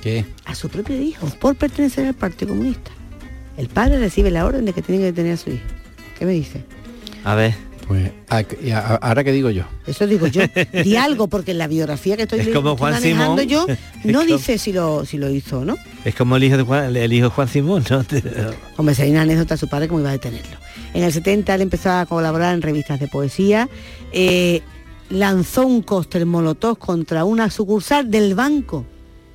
¿Qué?
a su propio hijo, por pertenecer al Partido Comunista. El padre recibe la orden de que tiene que detener a su hijo. ¿Qué me dice?
A ver.
Pues a- a- ahora que digo yo.
Eso digo yo. Di algo, porque en la biografía que estoy,
Es como Juan
manejando
Simón.
yo, no
como-
dice si lo, si lo hizo, ¿no?
Es como el hijo de Juan, el hijo de Juan Simón, ¿no?
Hombre, sería una anécdota de su padre cómo iba a detenerlo. En el 70 él empezó a colaborar en revistas de poesía, eh, lanzó un cóctel molotov contra una sucursal del banco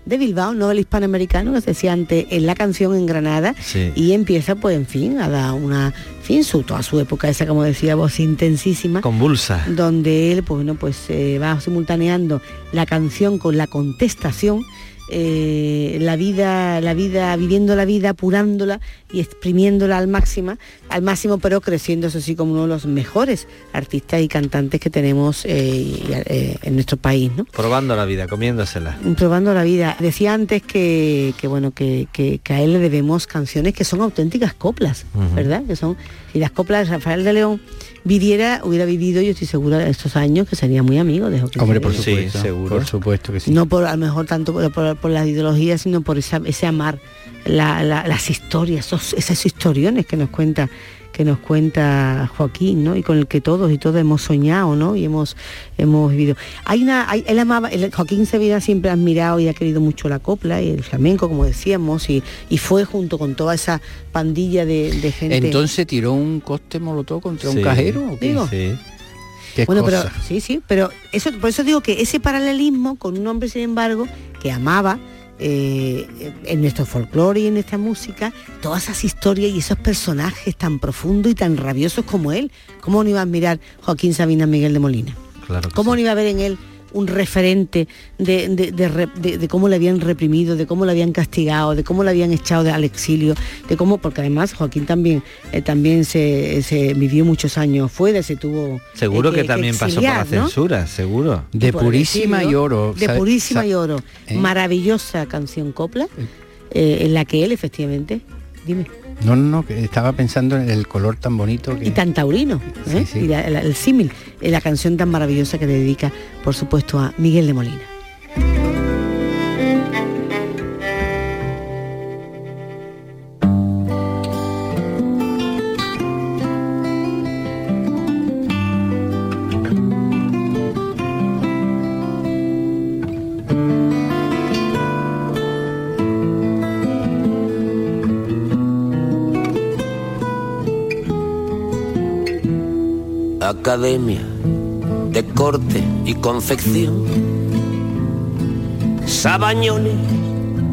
de Bilbao, no del hispanoamericano, que se decía antes en la canción en Granada,
Sí.
y empieza, pues, en fin, a dar una, en fin, su, toda su época esa, como decía, voz intensísima
Convulsa.
donde él pues, bueno, pues, eh, va simultaneando la canción con la contestación, eh, la vida, la vida, viviendo la vida, apurándola y exprimiéndola al máximo, al máximo, pero creciendo eso sí como uno de los mejores artistas y cantantes que tenemos eh, y, eh, en nuestro país, ¿no?
Probando la vida, comiéndosela.
probando la vida. Decía antes que, que, bueno, que, que- que a él le debemos canciones que son auténticas coplas. ¿verdad? Que son, si las coplas de Rafael de León viviera, hubiera vivido, yo estoy segura de estos años que sería muy amigo de Joaquín
Hombre, por supuesto. Por supuesto que sí.
No por a lo mejor tanto por, por, por las ideologías, sino por esa- ese amar, la- la- las historias, esos, esas historiones que nos cuenta que nos cuenta Joaquín, ¿no? Y con el que todos y todas hemos soñado, ¿no? Y hemos hemos vivido. Hay una, hay- él amaba, el- Joaquín Sevilla siempre ha admirado y ha querido mucho la copla y el flamenco, como decíamos, y, y fue junto con toda esa pandilla de, de gente.
Entonces tiró un coste molotov contra un
Sí.
cajero. ¿o qué?
Digo.
Qué
bueno,
cosa.
pero sí, sí, pero eso, por eso digo que ese paralelismo con un hombre, sin embargo, que amaba eh, en nuestro folclore y en nuestra música, todas esas historias y esos personajes tan profundos y tan rabiosos como él. ¿Cómo no iba a admirar Joaquín Sabina Miguel de Molina?
Claro.
¿Cómo no iba a ver en él un referente de, de- de re- de- de cómo le habían reprimido, de cómo le habían castigado, de cómo le habían echado de- al exilio, de cómo, porque además Joaquín también, eh, también se, se vivió muchos años fuera, se tuvo
Seguro
eh,
que, también pasó por la censura, seguro.
De purísima y oro.
De
¿sabe-
purísima y oro.
¿Eh?
Maravillosa canción copla, eh, en la que él efectivamente, dime,
No, no, no, estaba pensando en el color tan bonito que...
y tan taurino, ¿eh?
Sí, sí.
y la- la- el símil, eh, la canción tan maravillosa que le dedica, por supuesto, a Miguel de Molina.
Academia de corte y confección. Sabañones,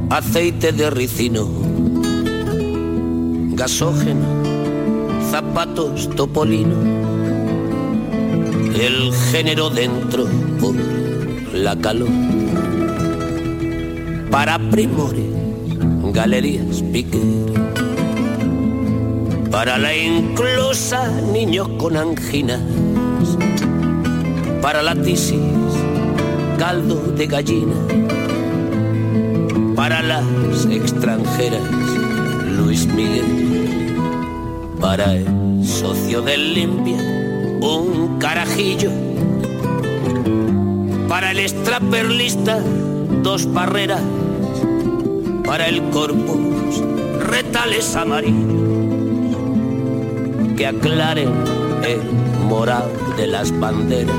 aceite de ricino, gasógeno, zapatos topolino. El género dentro por la calor. Para primores, galerías piquer. Para la inclusa, niños con Para la tisis, caldo de gallina. Para las extranjeras, Luis Miguel. Para el socio del limpia, un carajillo. Para el extraperlista, dos barreras. Para el corpus, retales amarillos que aclaren el moral de las banderas.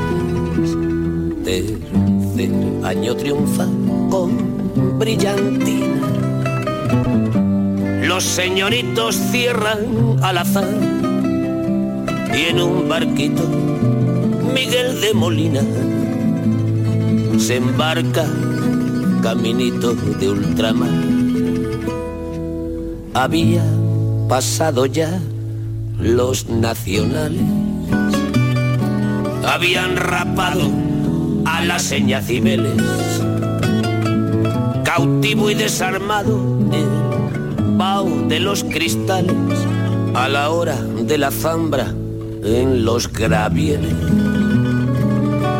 Tercer año triunfa con brillantina. Los señoritos cierran al azar y en un barquito Miguel de Molina se embarca caminito de ultramar. Había pasado ya los nacionales habían rapado a la seña Cibeles. Cautivo y desarmado el vaho de los cristales a la hora de la zambra en los gravieles.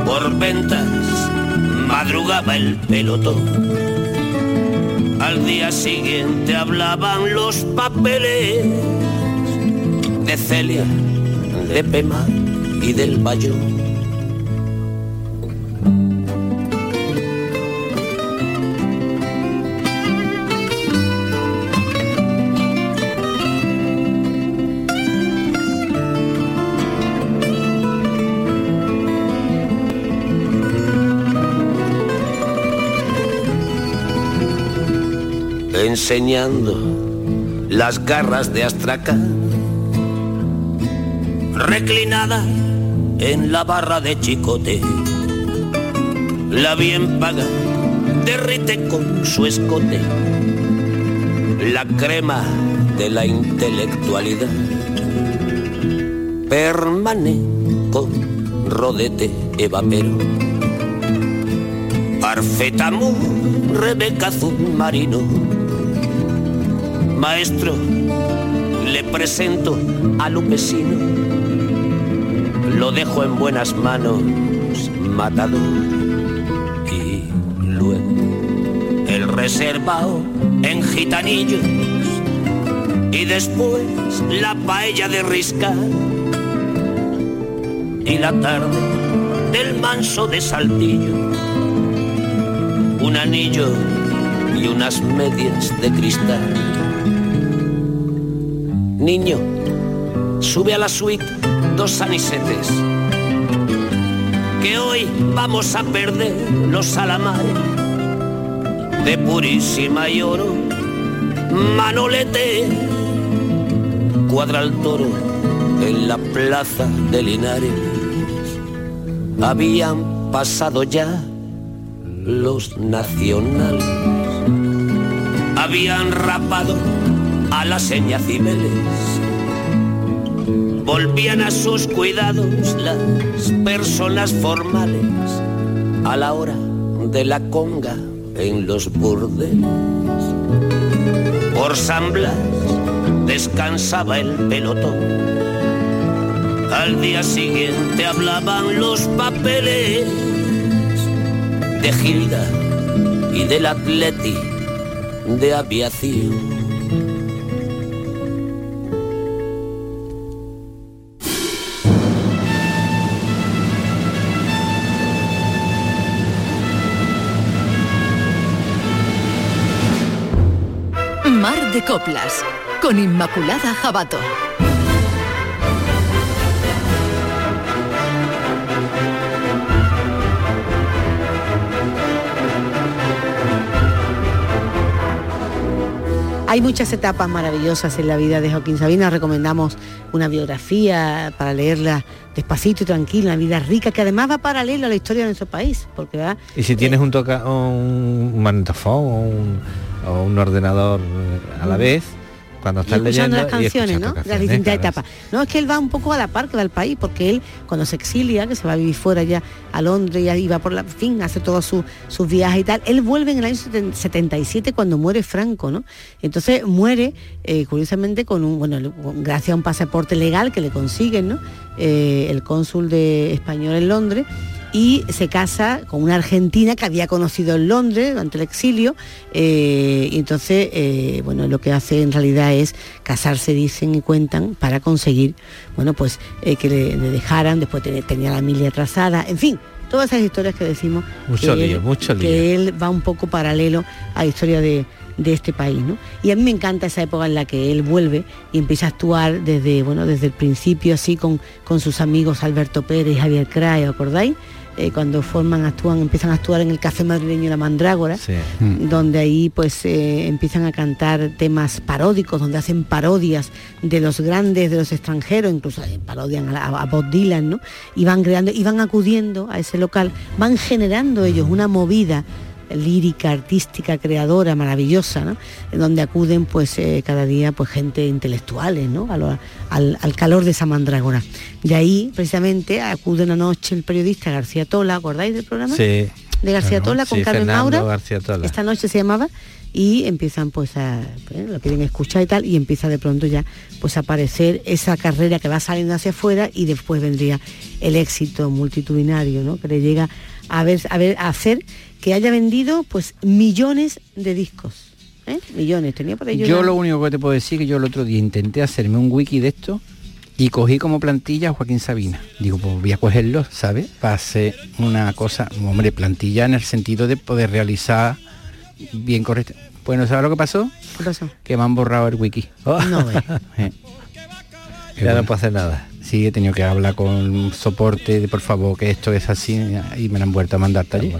Por ventas madrugaba el pelotón. Al día siguiente hablaban los papeles de Celia, de Pema y del Bayón. enseñando las garras de Astracán, reclinada en la barra de chicote, la bien paga derrite con su escote la crema de la intelectualidad. Permane con rodete evapero. Parfetamu, Rebeca Marino Maestro, le presento al upesino. Lo dejo en buenas manos, matado. Y luego el reservado en gitanillos. Y después la paella de risca. Y la tarde del manso de saltillo. Un anillo y unas medias de cristal Niño, sube a la suite dos anisetes, que hoy vamos a perder los salamares de purísima y oro. Manolete, cuadra el toro en la plaza de Linares. Habían pasado ya los nacionales. Habían rapado a la seña Cibeles. Volvían a sus cuidados las personas formales a la hora de la conga en los burdeles. Por San Blas descansaba el pelotón. Al día siguiente hablaban los papeles de Gilda y del atleti de aviación.
Coplas con Inmaculada Jabato.
Hay muchas etapas maravillosas en la vida de Joaquín Sabina. Recomendamos una biografía para leerla despacito y tranquila, una vida rica que además va paralelo a la historia de nuestro país. Porque va.
Y si tienes un toca un magnetofón o un o un ordenador eh, a la vez cuando estás leyendo
las canciones, ¿no? las distintas etapas. No, es que él va un poco a la par que va al país, porque él cuando se exilia, que se va a vivir fuera ya a Londres, ya iba por la fin, hace todos sus viajes y tal, él vuelve en el año 77 cuando muere Franco, ¿no? Entonces muere, eh, curiosamente, con un, bueno, gracias a un pasaporte legal que le consiguen, ¿no? Eh, el cónsul de español en Londres y se casa con una argentina que había conocido en Londres durante el exilio eh, y entonces eh, bueno lo que hace en realidad es casarse dicen y cuentan para conseguir bueno pues eh, que le, dejaran después tenía la familia atrasada en fin todas esas historias que decimos
mucho
que,
lío, mucho
que él va un poco paralelo a la historia de, este país. ¿no? Y a mí me encanta esa época en la que él vuelve y empieza a actuar desde, bueno, desde el principio así con, con sus amigos Alberto Pérez y Javier Cray, ¿acordáis? Eh, cuando forman, actúan, empiezan a actuar en el Café Madrileño La Mandrágora, mm. donde ahí pues eh, empiezan a cantar temas paródicos, donde hacen parodias de los grandes, de los extranjeros, incluso eh, parodian a, Bob Dylan, ¿no? Y van creando, y van acudiendo a ese local, van generando ellos una movida lírica, artística, creadora, maravillosa, ¿no? En donde acuden pues eh, cada día pues gente intelectuales, ¿no? al, calor de esa mandrágora. De ahí, precisamente, acude una noche el periodista García Tola, ¿acordáis del programa?
Sí.
De García Tola con Carmen Maura.
García Tola.
Esta noche se llamaba y empiezan pues a pues, lo quieren escuchar y tal y empieza de pronto ya pues a aparecer esa carrera que va saliendo hacia afuera y después vendría el éxito multitudinario ¿no? que le llega a ver a ver a hacer que haya vendido pues millones de discos. ¿eh? Millones, tenía por ello.
Yo lo único que te puedo decir que yo el otro día intenté hacerme un wiki de esto y cogí como plantilla a Joaquín Sabina. Digo, pues voy a cogerlo, ¿sabes? Para hacer una cosa, hombre, plantilla en el sentido de poder realizar bien correcto. Bueno, ¿sabes lo que pasó?
¿Qué pasó?
Que me han borrado el wiki.
No ve.
Eh.
Ya no puedo hacer nada.
Sí, he tenido que hablar con soporte de por favor que esto es así y me lo han vuelto a mandar taller.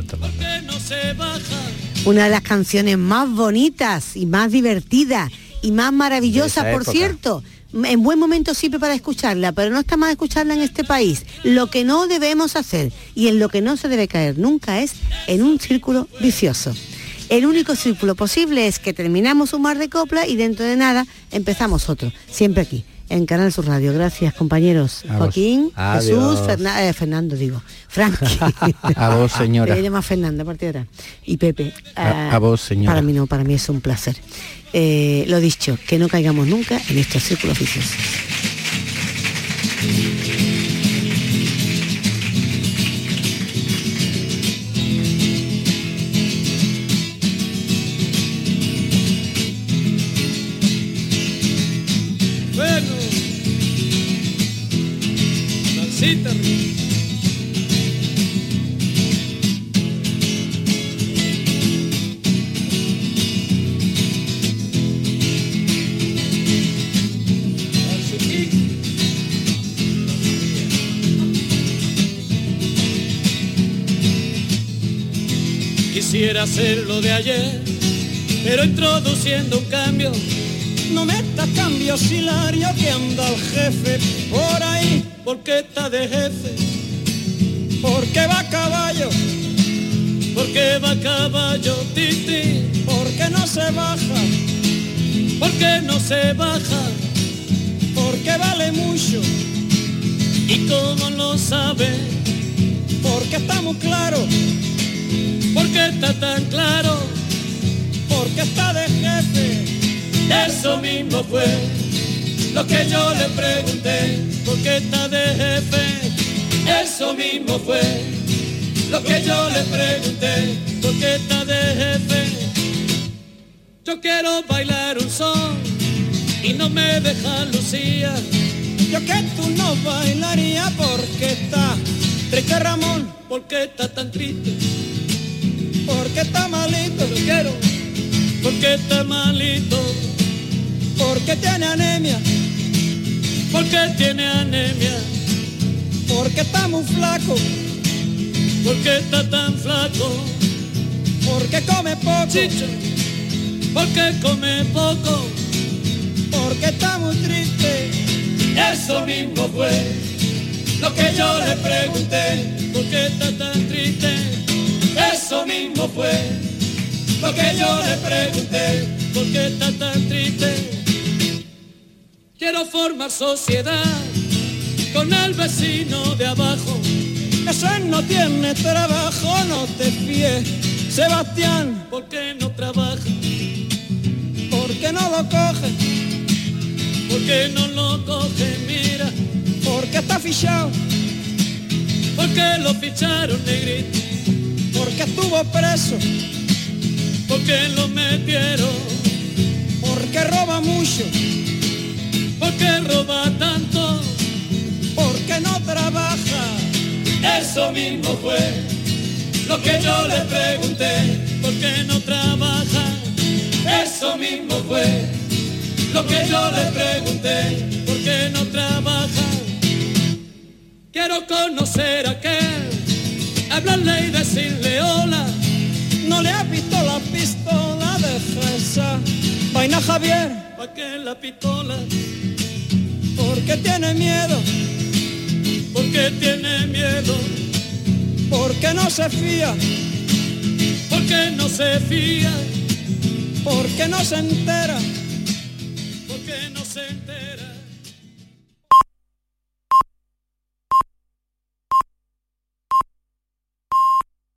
Una de las canciones más bonitas y más divertidas y más maravillosas, por
época.
cierto. En buen momento siempre para escucharla, pero no está más escucharla en este país. Lo que no debemos hacer y en lo que no se debe caer nunca es en un círculo vicioso. El único círculo posible es que terminamos un mar de copla y dentro de nada empezamos otro. Siempre aquí, en Canal Sur Radio. Gracias, compañeros.
A.
Joaquín,
Adiós.
Jesús, eh, Fernando, digo. Frankie.
A vos, señora.
Te llama Fernanda a partir de ahora. Y Pepe.
A-
ah,
a vos, señora.
Para mí no, para mí es un placer. Eh, lo dicho, que no caigamos nunca en estos círculos viciosos.
Hacerlo de ayer, pero introduciendo un cambio. No metas cambios hilario que anda el jefe por ahí, porque está de jefe, porque va a caballo, porque va a caballo, titi, porque no se baja, porque no se baja, porque vale mucho, y como lo sabe, porque está muy claro, porque está tan claro, porque está de jefe. Eso mismo fue lo que yo le pregunté, ¿por qué está de jefe? Eso mismo fue lo que yo le pregunté, ¿por qué está de jefe? Yo quiero bailar un son y no me deja Lucía. Yo que tú no bailaría porque está triste Ramón, porque está tan triste, porque está malito, lo quiero, porque está malito porque tiene anemia, porque tiene anemia, porque está muy flaco, porque está tan flaco, porque come poco, porque come poco, porque está muy triste. Eso mismo fue lo que yo le pregunté, porque está tan triste. Eso mismo fue lo que yo le pregunté, porque está tan triste. Quiero formar sociedad con el vecino de abajo. Ese no tiene trabajo, no te fíes. Sebastián, ¿por qué no trabaja? Porque no lo coge. Porque no lo coge, mira. Porque está fichado. Porque lo ficharon negrito. Porque estuvo preso. Porque lo metieron. Porque roba mucho porque roba tanto, porque no trabaja. Eso mismo fue lo que yo le pregunté, porque no trabaja. Eso mismo fue lo que yo le pregunté, porque no trabaja. Quiero conocer a aquel, hablarle y decirle hola. No le has visto la pistola de fresa, vaina Javier, ¿pa' qué la pistola? porque tiene miedo, porque tiene miedo, porque no se fía, porque no se fía, porque no se entera,